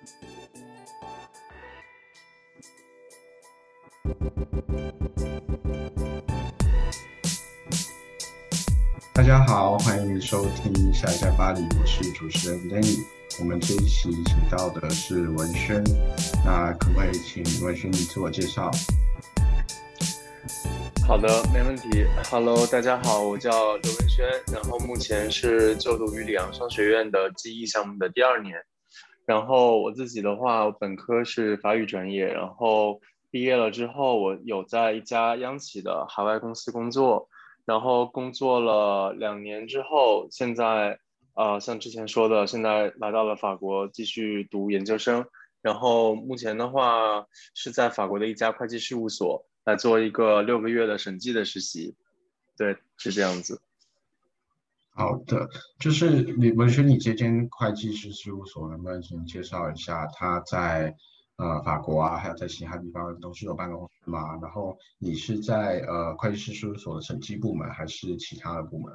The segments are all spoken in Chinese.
大家好，欢迎收听《下一站巴黎》，我是主持人 Lenny。我们这一期请到的是文轩，那可不可以请文轩你自我介绍？好的，没问题。Hello，大家好，我叫刘文轩，然后目前是就读于里昂商学院的记忆项目的第二年。然后我自己的话，本科是法语专业，然后毕业了之后，我有在一家央企的海外公司工作。然后工作了两年之后，现在呃，像之前说的，现在来到了法国继续读研究生。然后目前的话是在法国的一家会计事务所来做一个六个月的审计的实习。对，是这样子。好的，就是你文轩，你这间会计师事务所能不能请介绍一下他在？呃，法国啊，还有在其他地方都是有办公室吗。然后你是在呃会计师事务所的审计部门，还是其他的部门？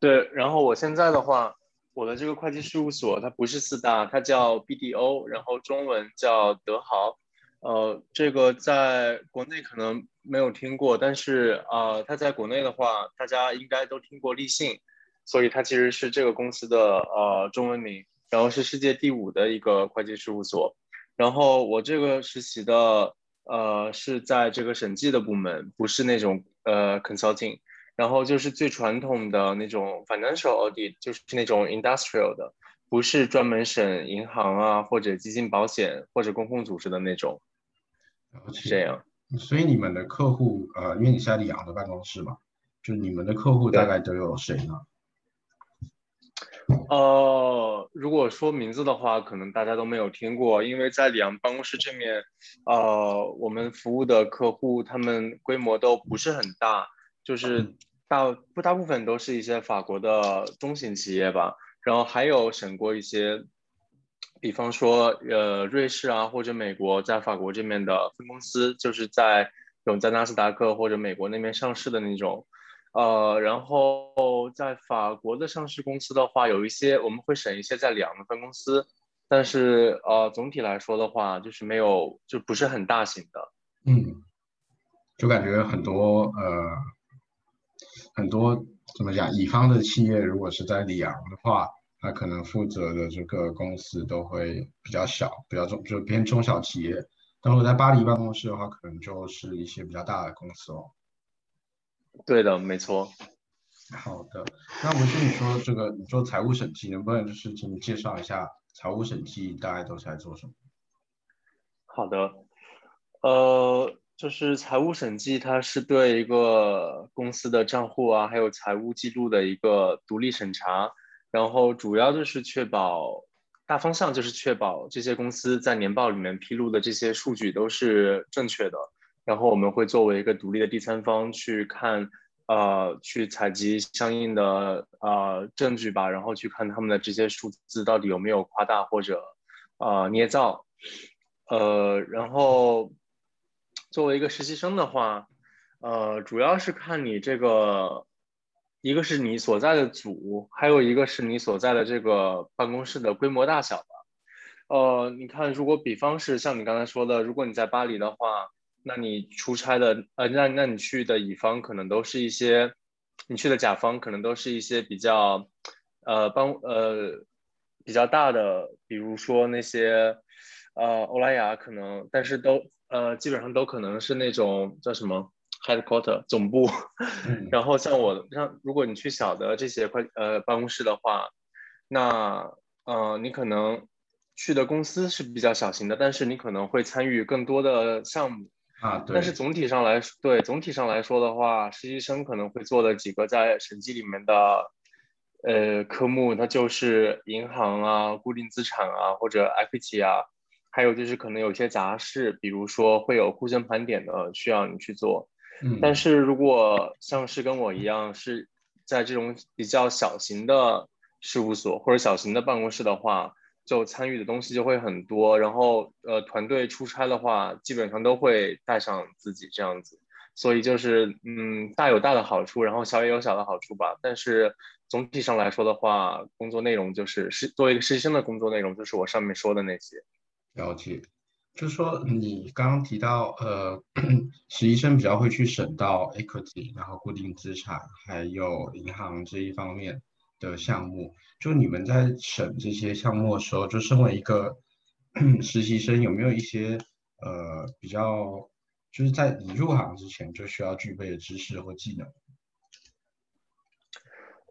对，然后我现在的话，我的这个会计事务所它不是四大，它叫 BDO，然后中文叫德豪。呃，这个在国内可能没有听过，但是呃，它在国内的话，大家应该都听过立信，所以它其实是这个公司的呃中文名。然后是世界第五的一个会计事务所，然后我这个实习的呃是在这个审计的部门，不是那种呃 consulting，然后就是最传统的那种 financial audit，就是那种 industrial 的，不是专门审银行啊或者基金保险或者公共组织的那种，这样。所以你们的客户呃，因为你是在里昂的办公室嘛，就你们的客户大概都有谁呢？呃，如果说名字的话，可能大家都没有听过，因为在里昂办公室这面，呃，我们服务的客户他们规模都不是很大，就是大不大部分都是一些法国的中型企业吧，然后还有审过一些，比方说呃瑞士啊或者美国在法国这面的分公司，就是在有在纳斯达克或者美国那边上市的那种。呃，然后在法国的上市公司的话，有一些我们会审一些在里昂的分公司，但是呃，总体来说的话，就是没有，就不是很大型的。嗯，就感觉很多呃，很多怎么讲，乙方的企业如果是在里昂的话，他可能负责的这个公司都会比较小，比较中，就偏中小企业。但如果在巴黎办公室的话，可能就是一些比较大的公司哦。对的，没错。好的，那我听你说这个，你做财务审计，能不能就是请你介绍一下财务审计大概都是在做什么？好的，呃，就是财务审计，它是对一个公司的账户啊，还有财务记录的一个独立审查，然后主要就是确保大方向就是确保这些公司在年报里面披露的这些数据都是正确的。然后我们会作为一个独立的第三方去看，呃，去采集相应的呃证据吧，然后去看他们的这些数字到底有没有夸大或者呃捏造，呃，然后作为一个实习生的话，呃，主要是看你这个，一个是你所在的组，还有一个是你所在的这个办公室的规模大小吧。呃，你看，如果比方是像你刚才说的，如果你在巴黎的话。那你出差的，呃，那那你去的乙方可能都是一些，你去的甲方可能都是一些比较，呃，帮呃比较大的，比如说那些，呃，欧莱雅可能，但是都呃基本上都可能是那种叫什么 headquarter 总部，然后像我像如果你去小的这些快呃办公室的话，那呃你可能去的公司是比较小型的，但是你可能会参与更多的项目。啊，但是总体上来说，对总体上来说的话，实习生可能会做的几个在审计里面的呃科目，它就是银行啊、固定资产啊或者 equity 啊，还有就是可能有些杂事，比如说会有库存盘点的需要你去做。嗯，但是如果像是跟我一样是在这种比较小型的事务所或者小型的办公室的话。就参与的东西就会很多，然后呃，团队出差的话，基本上都会带上自己这样子，所以就是嗯，大有大的好处，然后小也有小的好处吧。但是总体上来说的话，工作内容就是是作为一个实习生的工作内容，就是我上面说的那些。了解，就是说你刚刚提到，呃，实习生比较会去审到 equity，然后固定资产，还有银行这一方面的项目。就你们在审这些项目的时候，就身为一个 实习生，有没有一些呃比较，就是在你入行之前就需要具备的知识或技能？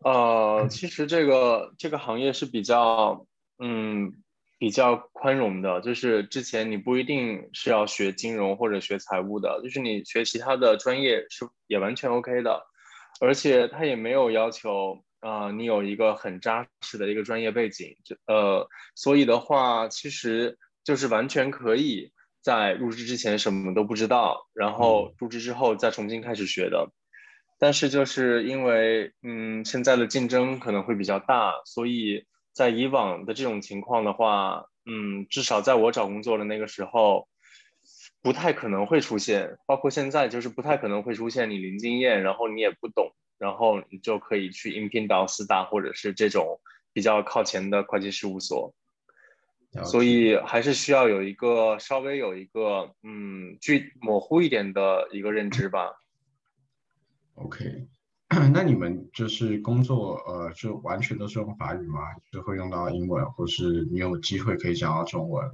呃，其实这个这个行业是比较，嗯，比较宽容的。就是之前你不一定是要学金融或者学财务的，就是你学其他的专业是也完全 OK 的。而且他也没有要求啊，你有一个很扎实的一个专业背景。就呃，所以的话，其实就是完全可以在入职之前什么都不知道，然后入职之后再重新开始学的。但是就是因为，嗯，现在的竞争可能会比较大，所以在以往的这种情况的话，嗯，至少在我找工作的那个时候，不太可能会出现。包括现在，就是不太可能会出现你零经验，然后你也不懂，然后你就可以去应聘到四大或者是这种比较靠前的会计事务所。所以还是需要有一个稍微有一个，嗯，具模糊一点的一个认知吧。OK，那你们就是工作，呃，就完全都是用法语吗？就会用到英文，或是你有机会可以讲到中文？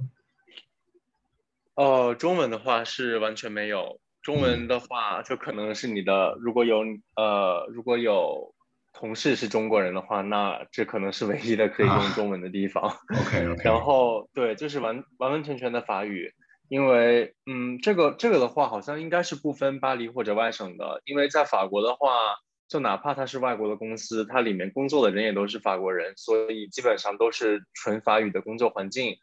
呃，中文的话是完全没有。中文的话，就可能是你的，如果有呃，如果有同事是中国人的话，那这可能是唯一的可以用中文的地方。OK OK。然后对，就是完完完全全的法语。因为，嗯，这个这个的话，好像应该是不分巴黎或者外省的。因为在法国的话，就哪怕它是外国的公司，它里面工作的人也都是法国人，所以基本上都是纯法语的工作环境。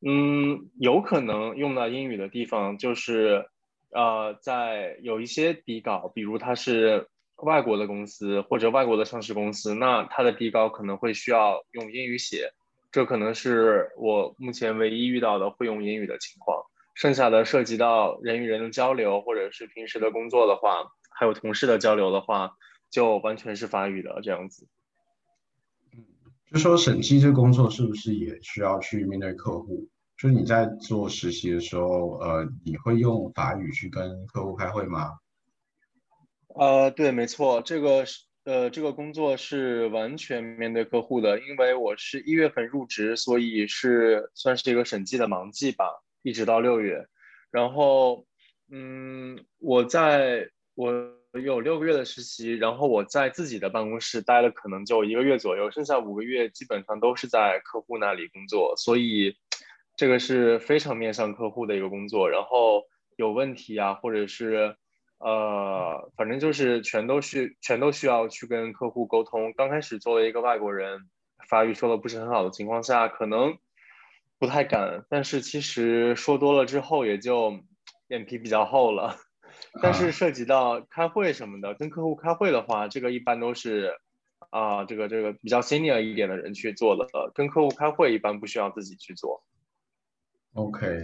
嗯，有可能用到英语的地方，就是，呃，在有一些底稿，比如它是外国的公司或者外国的上市公司，那它的底稿可能会需要用英语写。这可能是我目前唯一遇到的会用英语的情况，剩下的涉及到人与人的交流，或者是平时的工作的话，还有同事的交流的话，就完全是法语的这样子。嗯，就说审计这工作是不是也需要去面对客户？就是你在做实习的时候，呃，你会用法语去跟客户开会吗？呃，对，没错，这个是。呃，这个工作是完全面对客户的，因为我是一月份入职，所以是算是一个审计的忙季吧，一直到六月。然后，嗯，我在我有六个月的实习，然后我在自己的办公室待了可能就一个月左右，剩下五个月基本上都是在客户那里工作，所以这个是非常面向客户的一个工作。然后有问题啊，或者是。呃，反正就是全都需全都需要去跟客户沟通。刚开始作为一个外国人，法语说的不是很好的情况下，可能不太敢。但是其实说多了之后，也就脸皮比较厚了。但是涉及到开会什么的，跟客户开会的话，这个一般都是啊，这个这个比较 senior 一点的人去做的。跟客户开会一般不需要自己去做。OK。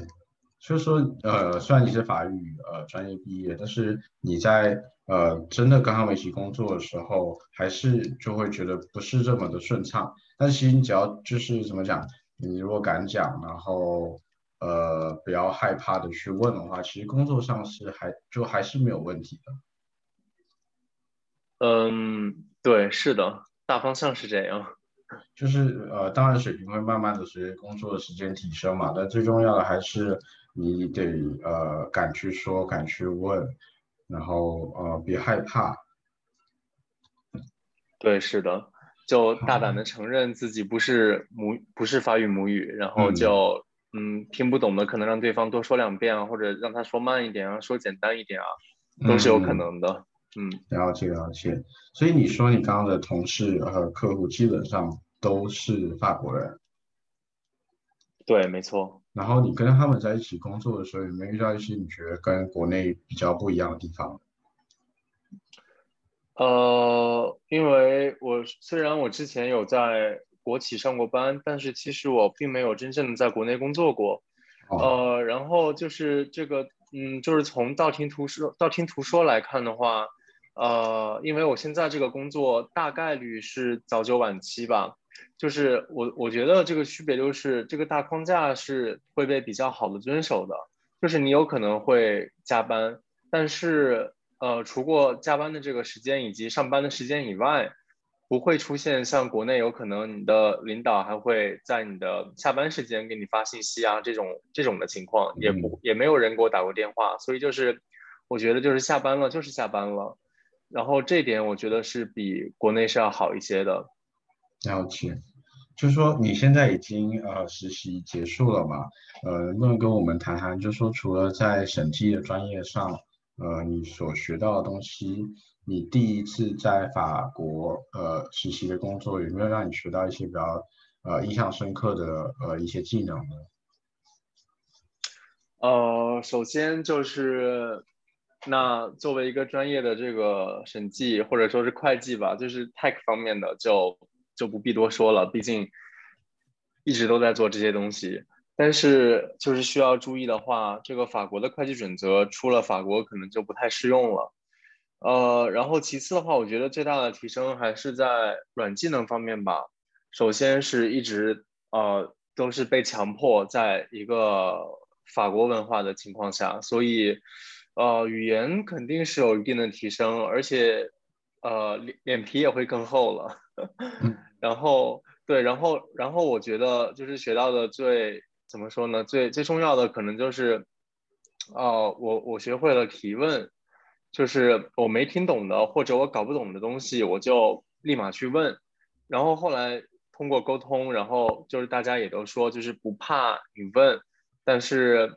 所以说，呃，虽然你是法语呃专业毕业，但是你在呃真的跟他们一起工作的时候，还是就会觉得不是这么的顺畅。但其实你只要就是怎么讲，你如果敢讲，然后呃不要害怕的去问的话，其实工作上是还就还是没有问题的。嗯，对，是的，大方向是这样。就是呃，当然水平会慢慢的随着工作的时间提升嘛，但最重要的还是。你得呃敢去说，敢去问，然后呃别害怕。对，是的，就大胆的承认自己不是母不是法语母语，然后就嗯听不懂的可能让对方多说两遍啊，或者让他说慢一点啊，说简单一点啊，都是有可能的。嗯，了解了解。所以你说你刚刚的同事和客户基本上都是法国人。对，没错。然后你跟他们在一起工作的时候，有没有遇到一些你觉得跟国内比较不一样的地方？呃，因为我虽然我之前有在国企上过班，但是其实我并没有真正的在国内工作过。呃，然后就是这个，嗯，就是从道听途说、道听途说来看的话，呃，因为我现在这个工作大概率是早九晚七吧，就是我我觉得这个区别就是这个大框架是会被比较好的遵守的，就是你有可能会加班，但是呃，除过加班的这个时间以及上班的时间以外。不会出现像国内有可能你的领导还会在你的下班时间给你发信息啊这种这种的情况，也不也没有人给我打过电话，所以就是我觉得就是下班了就是下班了，然后这点我觉得是比国内是要好一些的。了解，就是说你现在已经呃实习结束了嘛？呃，能不能跟我们谈谈，就是说除了在审计的专业上，呃，你所学到的东西？你第一次在法国呃实习的工作有没有让你学到一些比较呃印象深刻的呃一些技能呢？呃，首先就是那作为一个专业的这个审计或者说是会计吧，就是 tech 方面的就就不必多说了，毕竟一直都在做这些东西。但是就是需要注意的话，这个法国的会计准则出了法国可能就不太适用了。呃，然后其次的话，我觉得最大的提升还是在软技能方面吧。首先是一直呃都是被强迫在一个法国文化的情况下，所以呃语言肯定是有一定的提升，而且呃脸脸皮也会更厚了。然后对，然后然后我觉得就是学到的最怎么说呢？最最重要的可能就是哦，我我学会了提问。就是我没听懂的或者我搞不懂的东西，我就立马去问，然后后来通过沟通，然后就是大家也都说，就是不怕你问，但是，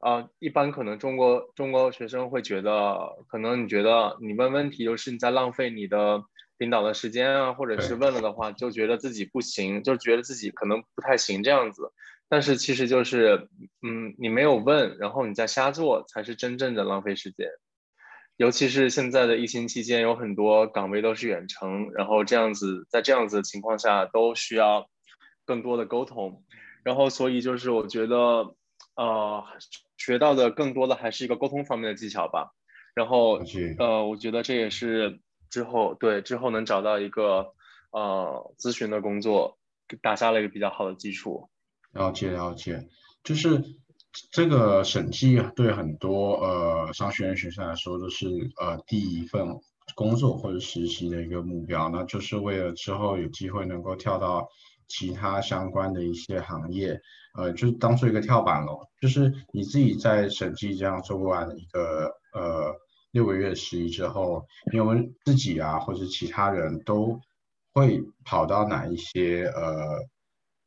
呃，一般可能中国中国学生会觉得，可能你觉得你问问题就是你在浪费你的领导的时间啊，或者是问了的话就觉得自己不行，就觉得自己可能不太行这样子，但是其实就是，嗯，你没有问，然后你在瞎做，才是真正的浪费时间。尤其是现在的疫情期间，有很多岗位都是远程，然后这样子，在这样子的情况下，都需要更多的沟通，然后所以就是我觉得，呃，学到的更多的还是一个沟通方面的技巧吧。然后，呃，我觉得这也是之后对之后能找到一个呃咨询的工作，打下了一个比较好的基础。了解了解，就是。这个审计对很多呃商学院学生来说都是呃第一份工作或者实习的一个目标，那就是为了之后有机会能够跳到其他相关的一些行业，呃，就是当做一个跳板咯。就是你自己在审计这样做完一个呃六个月实习之后，你们自己啊或者其他人都会跑到哪一些呃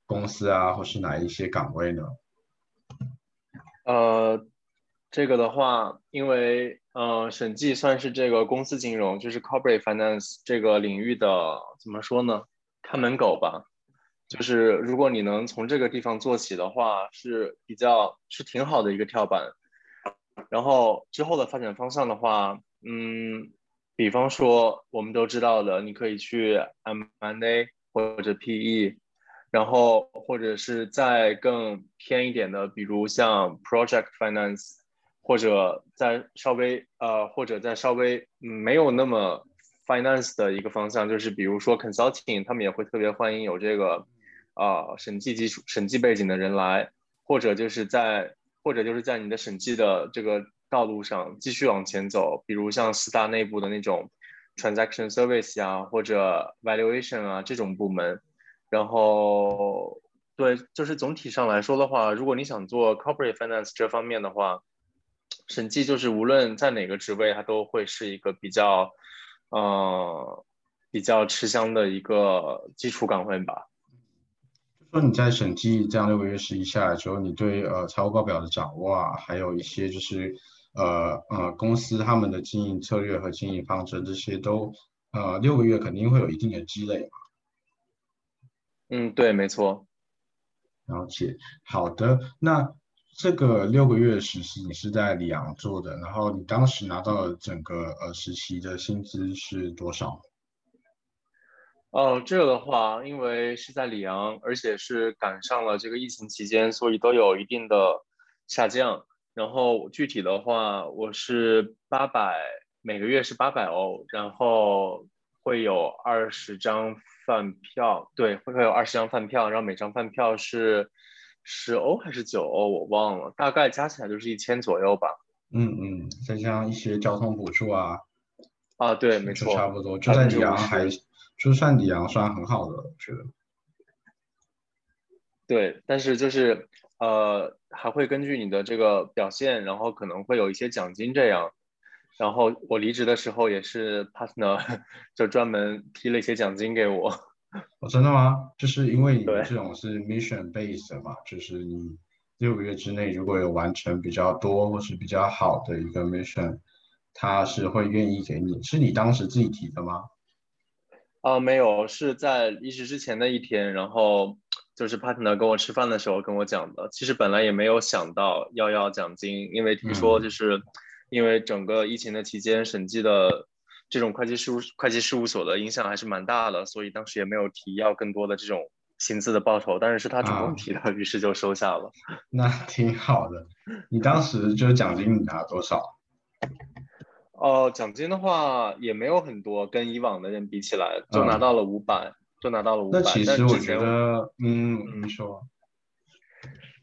公司啊，或是哪一些岗位呢？呃，这个的话，因为呃，审计算是这个公司金融，就是 corporate finance 这个领域的怎么说呢？看门狗吧。就是如果你能从这个地方做起的话，是比较是挺好的一个跳板。然后之后的发展方向的话，嗯，比方说我们都知道的，你可以去 M&A 或者 PE。然后，或者是再更偏一点的，比如像 project finance，或者在稍微呃，或者在稍微没有那么 finance 的一个方向，就是比如说 consulting，他们也会特别欢迎有这个啊审计基础、审计背景的人来，或者就是在或者就是在你的审计的这个道路上继续往前走，比如像四大内部的那种 transaction service 啊，或者 valuation 啊这种部门。然后，对，就是总体上来说的话，如果你想做 corporate finance 这方面的话，审计就是无论在哪个职位，它都会是一个比较，呃，比较吃香的一个基础岗位吧。说你在审计这样六个月实习下来之后，你对呃财务报表的掌握啊，还有一些就是呃呃公司他们的经营策略和经营方针这些都呃六个月肯定会有一定的积累嘛。嗯，对，没错。了解，好的。那这个六个月实习你是在里昂做的，然后你当时拿到的整个呃实习的薪资是多少？哦，这个的话，因为是在里昂，而且是赶上了这个疫情期间，所以都有一定的下降。然后具体的话，我是八百每个月是八百欧，然后会有二十张饭票，对，会会有二十张饭票，然后每张饭票是十欧还是九欧，我忘了，大概加起来就是一千左右吧。嗯嗯，再加上一些交通补助啊，啊，对，没错，差不多，就在里昂还就算里昂算很好的，我觉得。对，但是就是呃，还会根据你的这个表现，然后可能会有一些奖金这样。然后我离职的时候也是 partner 就专门批了一些奖金给我。哦，真的吗？就是因为你这种是 mission based 嘛，就是你六个月之内如果有完成比较多或是比较好的一个 mission，他是会愿意给你。是你当时自己提的吗？啊，没有，是在离职之前的一天，然后就是 partner 跟我吃饭的时候跟我讲的。其实本来也没有想到要要奖金，因为听说就是。因为整个疫情的期间，审计的这种会计事务会计事务所的影响还是蛮大的，所以当时也没有提要更多的这种薪资的报酬，但是是他主动提的，于是就收下了。那挺好的。你当时就是奖金你拿多少？哦，奖金的话也没有很多，跟以往的人比起来，就拿到了五百，就拿到了五百。那其实我觉得，嗯，你说。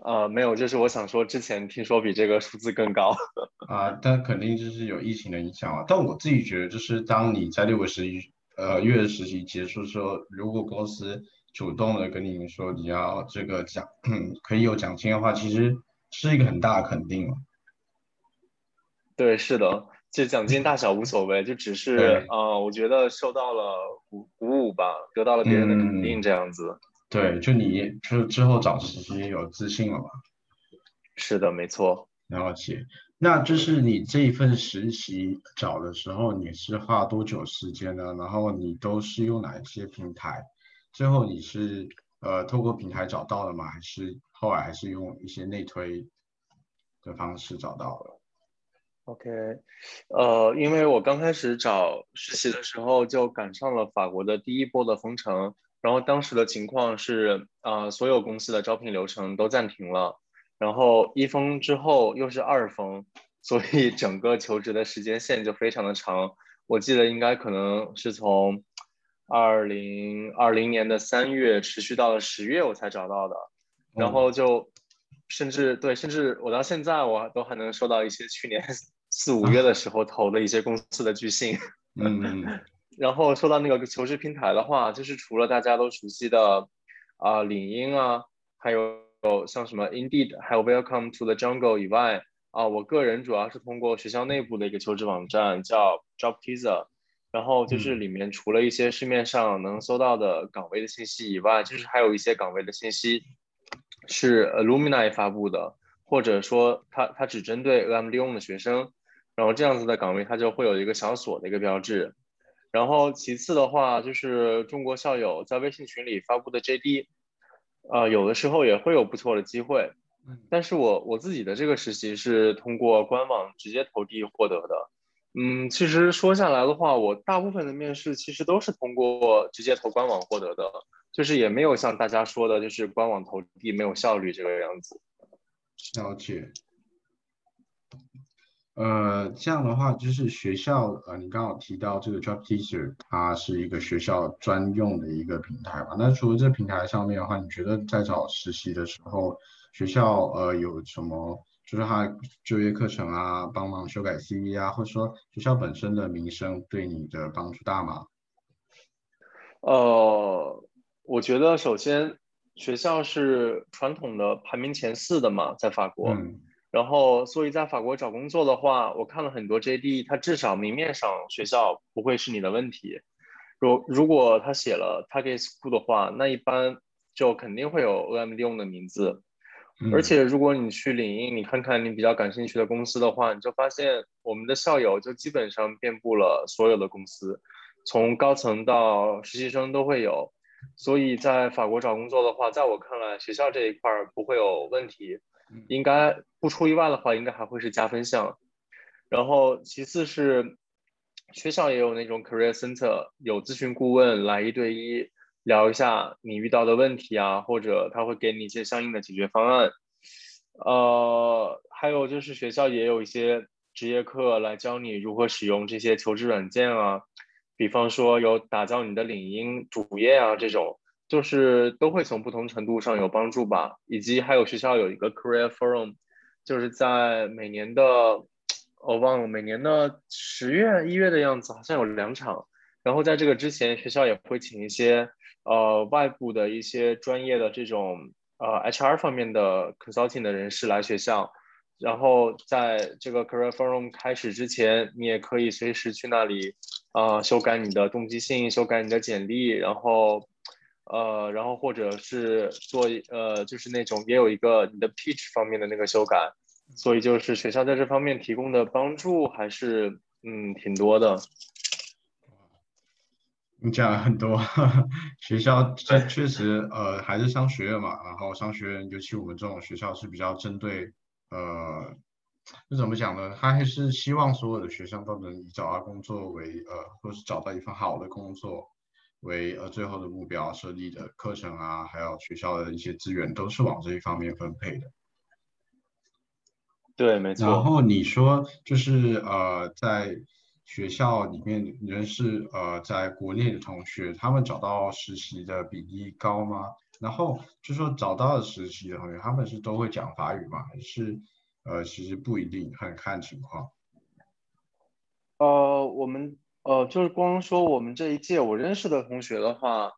呃，没有，就是我想说，之前听说比这个数字更高 啊，但肯定就是有疫情的影响啊。但我自己觉得，就是当你在六个实习呃月的实习结束之后，如果公司主动的跟你们说你要这个奖，可以有奖金的话，其实是一个很大的肯定了。对，是的，其实奖金大小无所谓，就只是啊，我觉得受到了鼓鼓舞吧，得到了别人的肯定，这样子。对，就你就之后找实习有自信了嘛？是的，没错。了解。那就是你这一份实习找的时候，你是花多久时间呢？然后你都是用哪一些平台？最后你是呃透过平台找到的吗？还是后来还是用一些内推的方式找到了？OK，呃，因为我刚开始找实习的时候就赶上了法国的第一波的封城。然后当时的情况是，呃，所有公司的招聘流程都暂停了，然后一封之后又是二封，所以整个求职的时间线就非常的长。我记得应该可能是从二零二零年的三月持续到了十月我才找到的，然后就甚至对，甚至我到现在我都还能收到一些去年四五月的时候投的一些公司的拒信。嗯。然后说到那个求职平台的话，就是除了大家都熟悉的啊领英啊，还有像什么 Indeed，还有 Welcome to the Jungle 以外啊，我个人主要是通过学校内部的一个求职网站叫 Job Teaser，然后就是里面除了一些市面上能搜到的岗位的信息以外，就是还有一些岗位的信息是 Alumni 发布的，或者说它它只针对 AM 利用的学生，然后这样子的岗位它就会有一个小锁的一个标志。然后其次的话，就是中国校友在微信群里发布的 JD，呃，有的时候也会有不错的机会。但是我我自己的这个实习是通过官网直接投递获得的。嗯，其实说下来的话，我大部分的面试其实都是通过直接投官网获得的，就是也没有像大家说的，就是官网投递没有效率这个样子。了解。呃，这样的话，就是学校，呃，你刚好提到这个 Job Teacher，它是一个学校专用的一个平台嘛？那除了这平台上面的话，你觉得在找实习的时候，学校呃有什么，就是它就业课程啊，帮忙修改 CV 啊，或者说学校本身的名声对你的帮助大吗？呃，我觉得首先学校是传统的排名前四的嘛，在法国。然后，所以在法国找工作的话，我看了很多 JD，它至少明面上学校不会是你的问题。如如果他写了 Target School 的话，那一般就肯定会有 OM 利用的名字。而且，如果你去领英，你看看你比较感兴趣的公司的话，你就发现我们的校友就基本上遍布了所有的公司，从高层到实习生都会有。所以在法国找工作的话，在我看来，学校这一块不会有问题。应该不出意外的话，应该还会是加分项。然后其次是学校也有那种 career center，有咨询顾问来一对一聊一下你遇到的问题啊，或者他会给你一些相应的解决方案。呃，还有就是学校也有一些职业课来教你如何使用这些求职软件啊，比方说有打造你的领英主页啊这种，就是都会从不同程度上有帮助吧。以及还有学校有一个 Career Forum，就是在每年的我忘了每年的十月一月的样子，好像有两场。然后在这个之前，学校也会请一些呃外部的一些专业的这种呃 HR 方面的 consulting 的人士来学校。然后在这个 Career Forum 开始之前，你也可以随时去那里啊修改你的动机信，修改你的简历，然后呃然后或者是做呃就是那种也有一个你的 pitch 方面的那个修改。所以就是学校在这方面提供的帮助还是嗯挺多的。你讲了很多，学校这确实，呃，还是商学院嘛。然后商学院，尤其我们这种学校是比较针对，呃，那怎么讲呢？他还是希望所有的学生都能以找到工作为，呃，或是找到一份好的工作为，呃，最后的目标设立的课程啊，还有学校的一些资源都是往这一方面分配的。对，没错。然后你说就是，呃，在。学校里面人是呃，在国内的同学，他们找到实习的比例高吗？然后就说找到了实习的同学，他们是都会讲法语吗？还是呃，其实不一定，很看情况。呃，我们呃，就是光说我们这一届我认识的同学的话，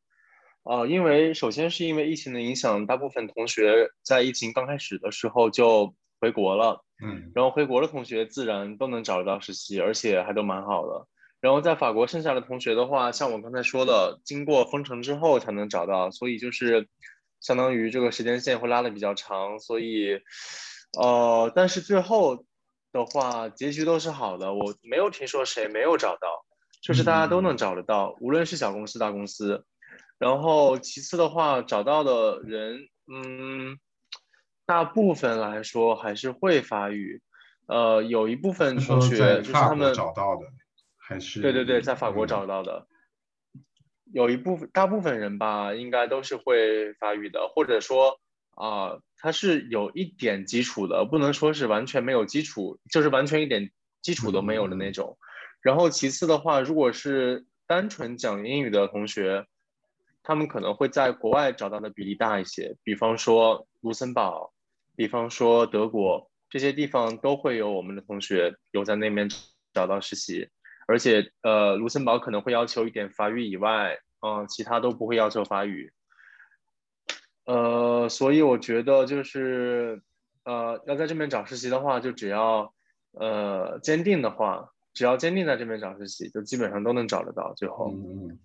呃，因为首先是因为疫情的影响，大部分同学在疫情刚开始的时候就回国了。嗯，然后回国的同学自然都能找得到实习，而且还都蛮好的。然后在法国剩下的同学的话，像我刚才说的，经过封城之后才能找到，所以就是相当于这个时间线会拉的比较长。所以，呃，但是最后的话，结局都是好的。我没有听说谁没有找到，就是大家都能找得到，无论是小公司大公司。然后其次的话，找到的人，嗯。大部分来说还是会法语，呃，有一部分同学就是他们找到的，还是对对对，在法国找到的，有一部分大部分人吧，应该都是会法语的，或者说啊，他是有一点基础的，不能说是完全没有基础，就是完全一点基础都没有的那种。然后其次的话，如果是单纯讲英语的同学，他们可能会在国外找到的比例大一些，比方说卢森堡。比方说德国这些地方都会有我们的同学有在那边找到实习，而且呃，卢森堡可能会要求一点法语以外，嗯，其他都不会要求法语。呃，所以我觉得就是呃，要在这边找实习的话，就只要呃坚定的话，只要坚定在这边找实习，就基本上都能找得到。最后。嗯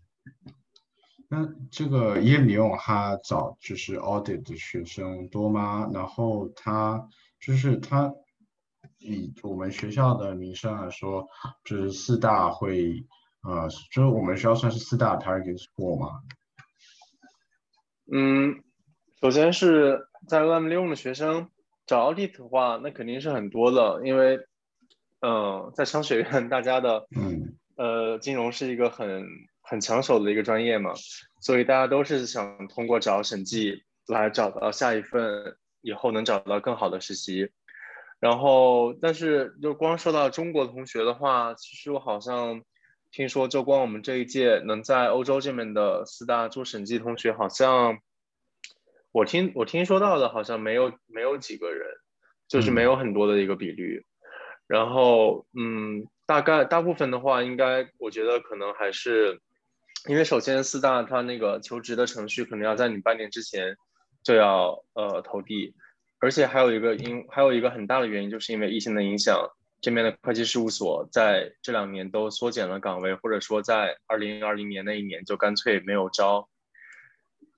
那这个耶米用他找就是 audit 的学生多吗？然后他就是他以我们学校的名声来说，就是四大会呃，就是我们学校算是四大 target school 吗？嗯，首先是在 M 六的学生找 audit 的话，那肯定是很多的，因为嗯，在商学院大家的嗯呃金融是一个很。很抢手的一个专业嘛，所以大家都是想通过找审计来找到下一份，以后能找到更好的实习。然后，但是就光说到中国同学的话，其实我好像听说，就光我们这一届能在欧洲这边的四大做审计同学，好像我听我听说到的，好像没有没有几个人，就是没有很多的一个比率。然后，嗯，大概大部分的话，应该我觉得可能还是。因为首先四大它那个求职的程序可能要在你半年之前就要呃投递，而且还有一个因还有一个很大的原因，就是因为疫情的影响，这边的会计事务所在这两年都缩减了岗位，或者说在二零二零年那一年就干脆没有招，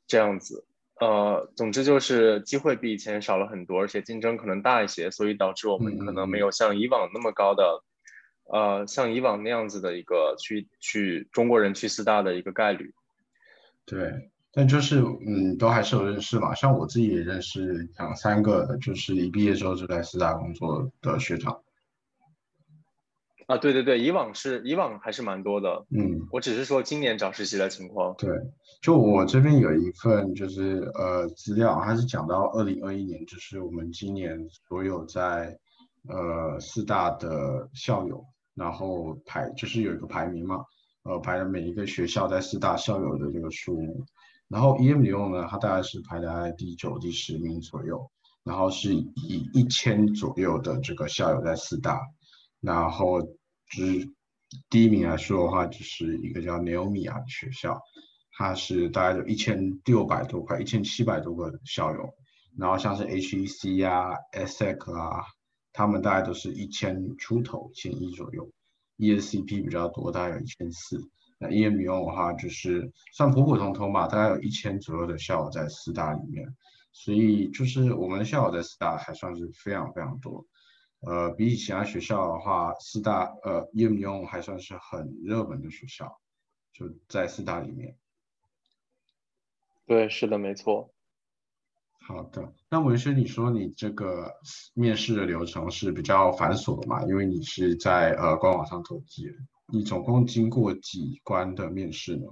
这样子，呃，总之就是机会比以前少了很多，而且竞争可能大一些，所以导致我们可能没有像以往那么高的。呃，像以往那样子的一个去去中国人去四大的一个概率，对，但就是嗯，都还是有认识嘛。像我自己也认识两三个，就是一毕业之后就在四大工作的学长。啊，对对对，以往是以往还是蛮多的。嗯，我只是说今年找实习的情况。对，就我这边有一份就是呃资料，它是讲到二零二一年，就是我们今年所有在。呃四大的校友，然后排就是有一个排名嘛，呃排了每一个学校在四大校友的这个数目，然后 EMU 呢，它大概是排在第九、第十名左右，然后是以一千左右的这个校友在四大，然后就是第一名来说的话，就是一个叫 Neomia 的学校。它是大概有一千六百多块，一千七百多个校友，然后像是 HEC 啊、SEC 啊，他们大概都是一千出头，一千一左右。ESCP 比较多，大概有一千四。那 EMU 的话，就是算普普通通吧，大概有一千左右的校友在四大里面，所以就是我们的校友在四大还算是非常非常多。呃，比起其他学校的话，四大呃 EMU 还算是很热门的学校，就在四大里面。对，是的，没错。好的，那文轩，你说你这个面试的流程是比较繁琐的嘛？因为你是在呃官网上投递，你总共经过几关的面试呢？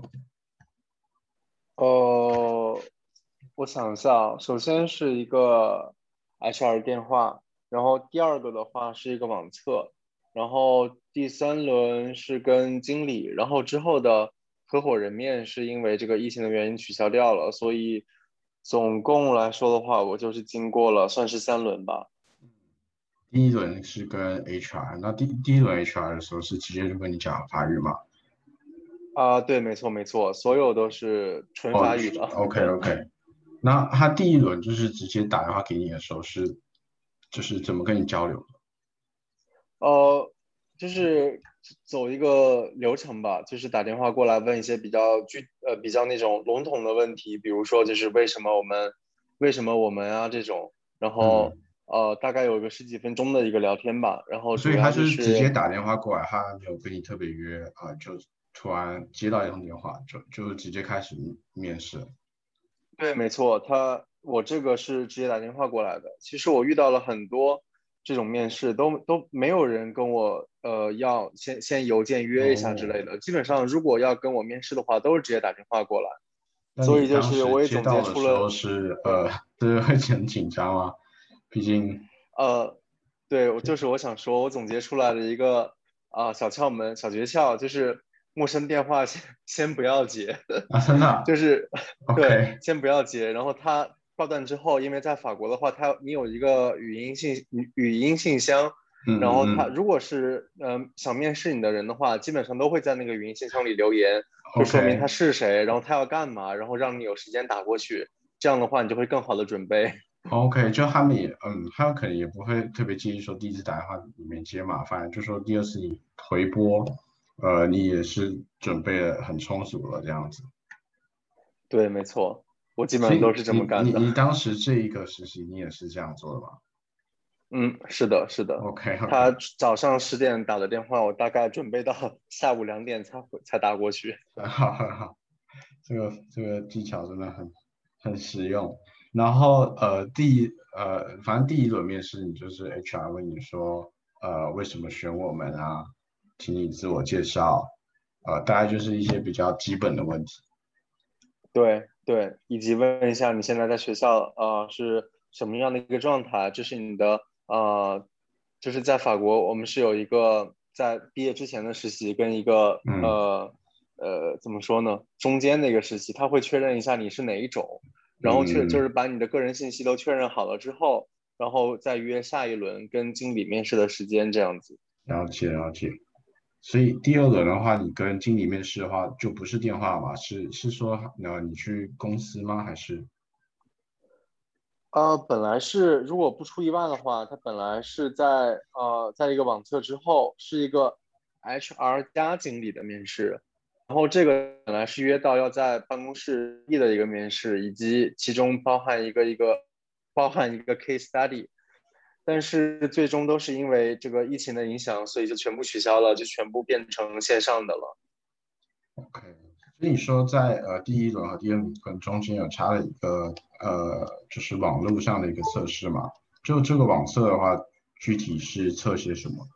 呃，我想一下，首先是一个 HR 电话，然后第二个的话是一个网测，然后第三轮是跟经理，然后之后的。合伙人面是因为这个疫情的原因取消掉了，所以总共来说的话，我就是经过了算是三轮吧。第一轮是跟 HR，那第第一轮 HR 的时候是直接就跟你讲法语吗？啊，对，没错没错，所有都是纯法语的。OK OK，那他第一轮就是直接打电话给你的时候是，就是怎么跟你交流？呃，就是。走一个流程吧，就是打电话过来问一些比较具呃比较那种笼统的问题，比如说就是为什么我们为什么我们啊这种，然后呃大概有个十几分钟的一个聊天吧，然后所以他是直接打电话过来，他没有跟你特别约啊，就突然接到一通电话就就直接开始面试。对，没错，他我这个是直接打电话过来的。其实我遇到了很多。这种面试都都没有人跟我呃要先先邮件约一下之类的，基本上如果要跟我面试的话，都是直接打电话过来。所以就是我也总结出了是呃，是会很紧张吗？毕竟呃，对，我就是我想说，我总结出来的一个啊小窍门、小诀窍，就是陌生电话先先不要接啊，真的，就是对，先不要接，然后他。挂断之后，因为在法国的话，它你有一个语音信语语音信箱，然后他如果是嗯想面试你的人的话，基本上都会在那个语音信箱里留言，就说明他是谁，然后他要干嘛，然后让你有时间打过去，这样的话你就会更好的准备。OK，就他们也嗯，他们可能也不会特别介意说第一次打电话你没接嘛，反正就说第二次你回拨，呃，你也是准备的很充足了这样子。对，没错。我基本上都是这么干的。你你当时这一个实习，你也是这样做的吗？嗯，是的，是的。OK。他早上十点打的电话，我大概准备到 下午两点才回才打过去。很 好很好，这个这个技巧真的很很实用。然后呃，第呃，反正第一轮面试，你就是 HR 问你说，呃，为什么选我们啊？请你自我介绍，呃，大概就是一些比较基本的问题。对。对，以及问一下你现在在学校呃是什么样的一个状态？就是你的呃，就是在法国，我们是有一个在毕业之前的实习，跟一个呃呃怎么说呢，中间的一个实习，他会确认一下你是哪一种，然后确就是把你的个人信息都确认好了之后，然后再约下一轮跟经理面试的时间这样子。了解了解。所以第二轮的话，你跟经理面试的话，就不是电话嘛？是是说，呃，你去公司吗？还是？呃，本来是，如果不出意外的话，他本来是在呃，在一个网测之后，是一个 HR 加经理的面试，然后这个本来是约到要在办公室的一个面试，以及其中包含一个一个包含一个 case study。但是最终都是因为这个疫情的影响，所以就全部取消了，就全部变成线上的了。OK，所以说在呃第一轮和第二轮中间有插了一个呃就是网络上的一个测试嘛？就这个网测的话，具体是测些什么？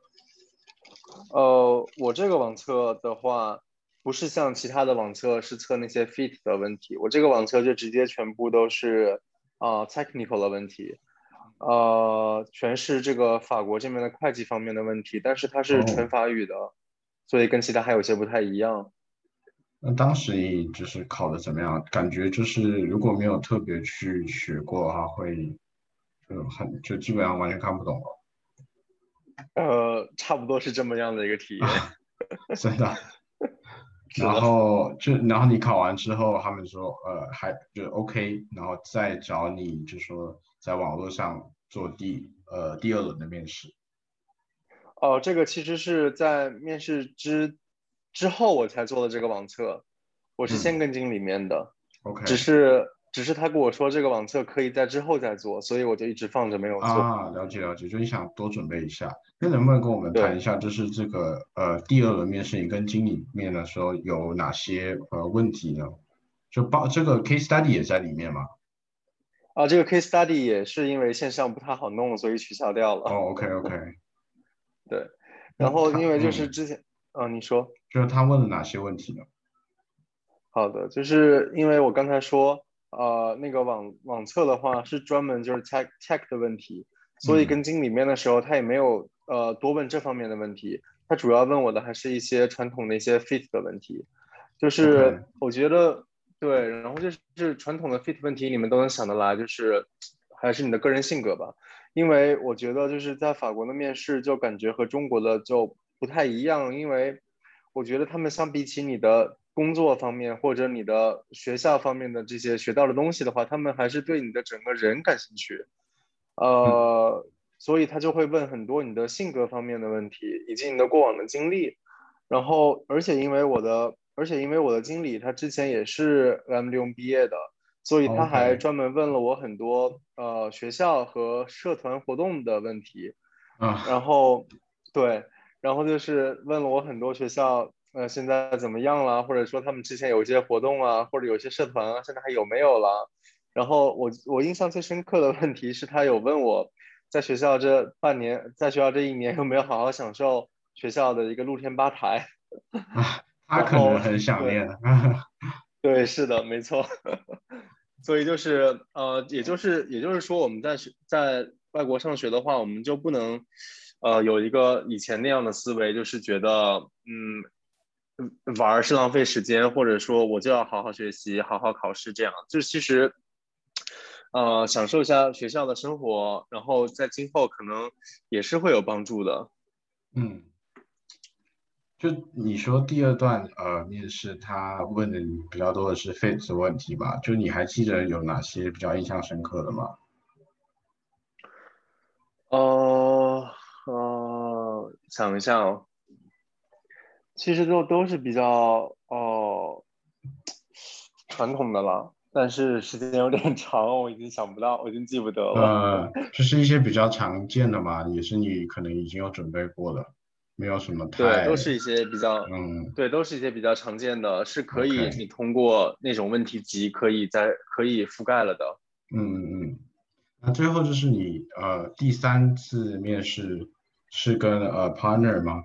呃，我这个网测的话，不是像其他的网测是测那些 fit 的问题，我这个网测就直接全部都是啊 technical 的问题。呃，全是这个法国这边的会计方面的问题，但是它是纯法语的，所以跟其他还有些不太一样。那当时你就是考的怎么样？感觉就是如果没有特别去学过的话，会就很就基本上完全看不懂了。呃，差不多是这么样的一个体验，真 的。然后就然后你考完之后，他们说呃还就 OK，然后再找你就说在网络上做第呃第二轮的面试。哦，这个其实是在面试之。之后我才做的这个网测，我是先跟进里面的，OK，只是只是他跟我说这个网测可以在之后再做，所以我就一直放着没有做。啊，了解了解，就你想多准备一下。那能不能跟我们谈一下，就是这个呃第二轮面试你跟经理面的时候有哪些呃问题呢？就包这个 case study 也在里面吗？啊，这个 case study 也是因为线上不太好弄，所以取消掉了。哦，OK OK，对，然后因为就是之前。啊，你说，就是他问了哪些问题呢？好的，就是因为我刚才说，呃，那个网网测的话是专门就是 check check 的问题，所以跟经理面的时候他也没有呃多问这方面的问题，他主要问我的还是一些传统的一些 fit 的问题，就是我觉得对，然后就是传统的 fit 问题你们都能想得来，就是还是你的个人性格吧，因为我觉得就是在法国的面试就感觉和中国的就。不太一样，因为我觉得他们相比起你的工作方面或者你的学校方面的这些学到的东西的话，他们还是对你的整个人感兴趣，呃，所以他就会问很多你的性格方面的问题，以及你的过往的经历。然后，而且因为我的，而且因为我的经理他之前也是 M 六毕业的，所以他还专门问了我很多呃学校和社团活动的问题。啊，然后对。然后就是问了我很多学校，呃，现在怎么样了？或者说他们之前有一些活动啊，或者有些社团啊，现在还有没有了？然后我我印象最深刻的问题是他有问我在学校这半年，在学校这一年有没有好好享受学校的一个露天吧台？他可能很想念。对，是的，没错。所以就是呃，也就是也就是说，我们在学在外国上学的话，我们就不能。呃，有一个以前那样的思维，就是觉得，嗯，玩是浪费时间，或者说我就要好好学习，好好考试，这样，就其实，呃，享受一下学校的生活，然后在今后可能也是会有帮助的。嗯，就你说第二段呃面试，他问的你比较多的是 fit 的问题吧？就你还记得有哪些比较印象深刻的吗？呃。呃，想一下哦，其实都都是比较哦传统的了，但是时间有点长，我已经想不到，我已经记不得了。呃，就是一些比较常见的嘛，也是你可能已经有准备过的，没有什么太对，都是一些比较嗯，对，都是一些比较常见的，是可以你通过那种问题集可以在可以覆盖了的。嗯嗯嗯。那最后就是你呃第三次面试是跟呃 partner 吗？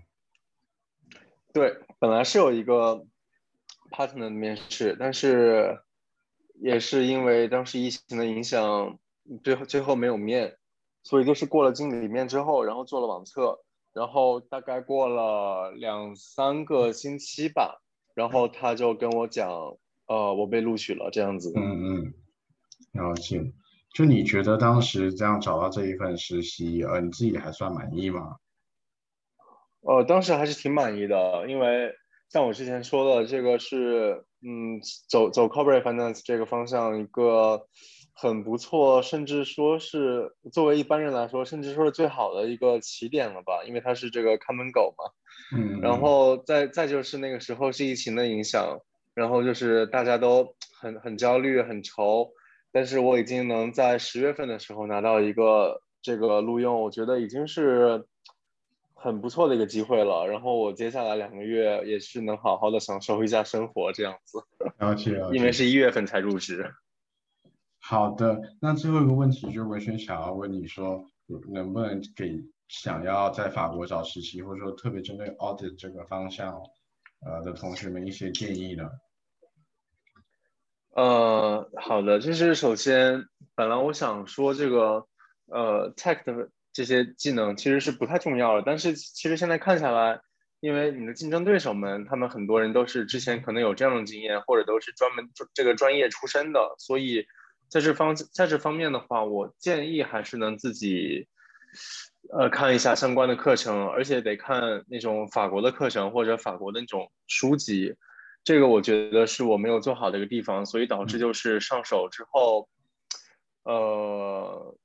对，本来是有一个 partner 的面试，但是也是因为当时疫情的影响，最后最后没有面，所以就是过了经理面之后，然后做了网测，然后大概过了两三个星期吧，然后他就跟我讲，呃，我被录取了这样子。嗯嗯，了解。就你觉得当时这样找到这一份实习，呃，你自己还算满意吗？呃，当时还是挺满意的，因为像我之前说的，这个是，嗯，走走 corporate finance 这个方向一个很不错，甚至说是作为一般人来说，甚至说是最好的一个起点了吧，因为它是这个看门狗嘛。嗯。然后再再就是那个时候是疫情的影响，然后就是大家都很很焦虑、很愁。但是我已经能在十月份的时候拿到一个这个录用，我觉得已经是很不错的一个机会了。然后我接下来两个月也是能好好的享受一下生活这样子。了解了因为是一月份才入职。好的，那最后一个问题就是文轩想要问你说，能不能给想要在法国找实习，或者说特别针对 audit 这个方向呃的同学们一些建议呢？呃，好的，就是首先，本来我想说这个呃 tech 的这些技能其实是不太重要的。但是其实现在看下来，因为你的竞争对手们，他们很多人都是之前可能有这样的经验，或者都是专门这个专业出身的，所以在这方在这方面的话，我建议还是能自己呃看一下相关的课程，而且得看那种法国的课程或者法国的那种书籍。这个我觉得是我没有做好的一个地方，所以导致就是上手之后，呃，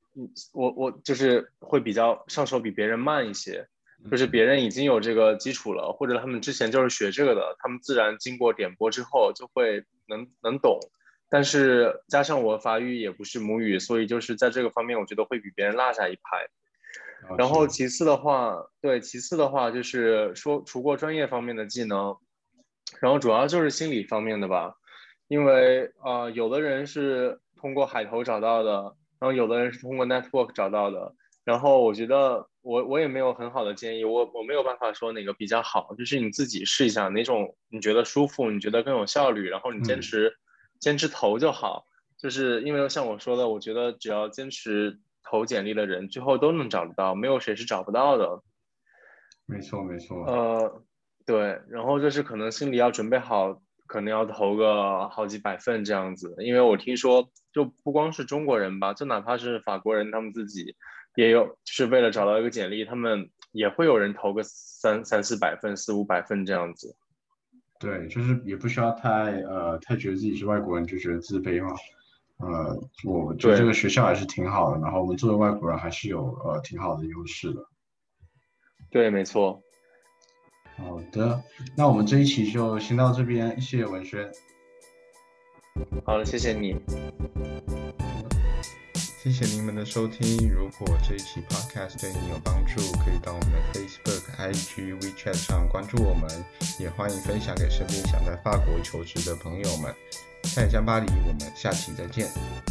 我我就是会比较上手比别人慢一些，就是别人已经有这个基础了，或者他们之前就是学这个的，他们自然经过点拨之后就会能能懂。但是加上我法语也不是母语，所以就是在这个方面我觉得会比别人落下一拍。然后其次的话，对，其次的话就是说，除过专业方面的技能。然后主要就是心理方面的吧，因为呃，有的人是通过海投找到的，然后有的人是通过 network 找到的。然后我觉得我我也没有很好的建议，我我没有办法说哪个比较好，就是你自己试一下哪种你觉得舒服，你觉得更有效率，然后你坚持坚持投就好。就是因为像我说的，我觉得只要坚持投简历的人，最后都能找得到，没有谁是找不到的。没错，没错。呃。对，然后就是可能心里要准备好，可能要投个好几百份这样子，因为我听说就不光是中国人吧，就哪怕是法国人，他们自己也有，就是为了找到一个简历，他们也会有人投个三三四百份、四五百份这样子。对，就是也不需要太呃太觉得自己是外国人就觉得自卑嘛。呃，我觉得这个学校还是挺好的，然后我们作为外国人还是有呃挺好的优势的。对，没错。好的，那我们这一期就先到这边，谢谢文轩。好了，谢谢你。谢谢您们的收听。如果这一期 podcast 对你有帮助，可以到我们的 Facebook、IG、WeChat 上关注我们，也欢迎分享给身边想在法国求职的朋友们。看一下巴黎，我们下期再见。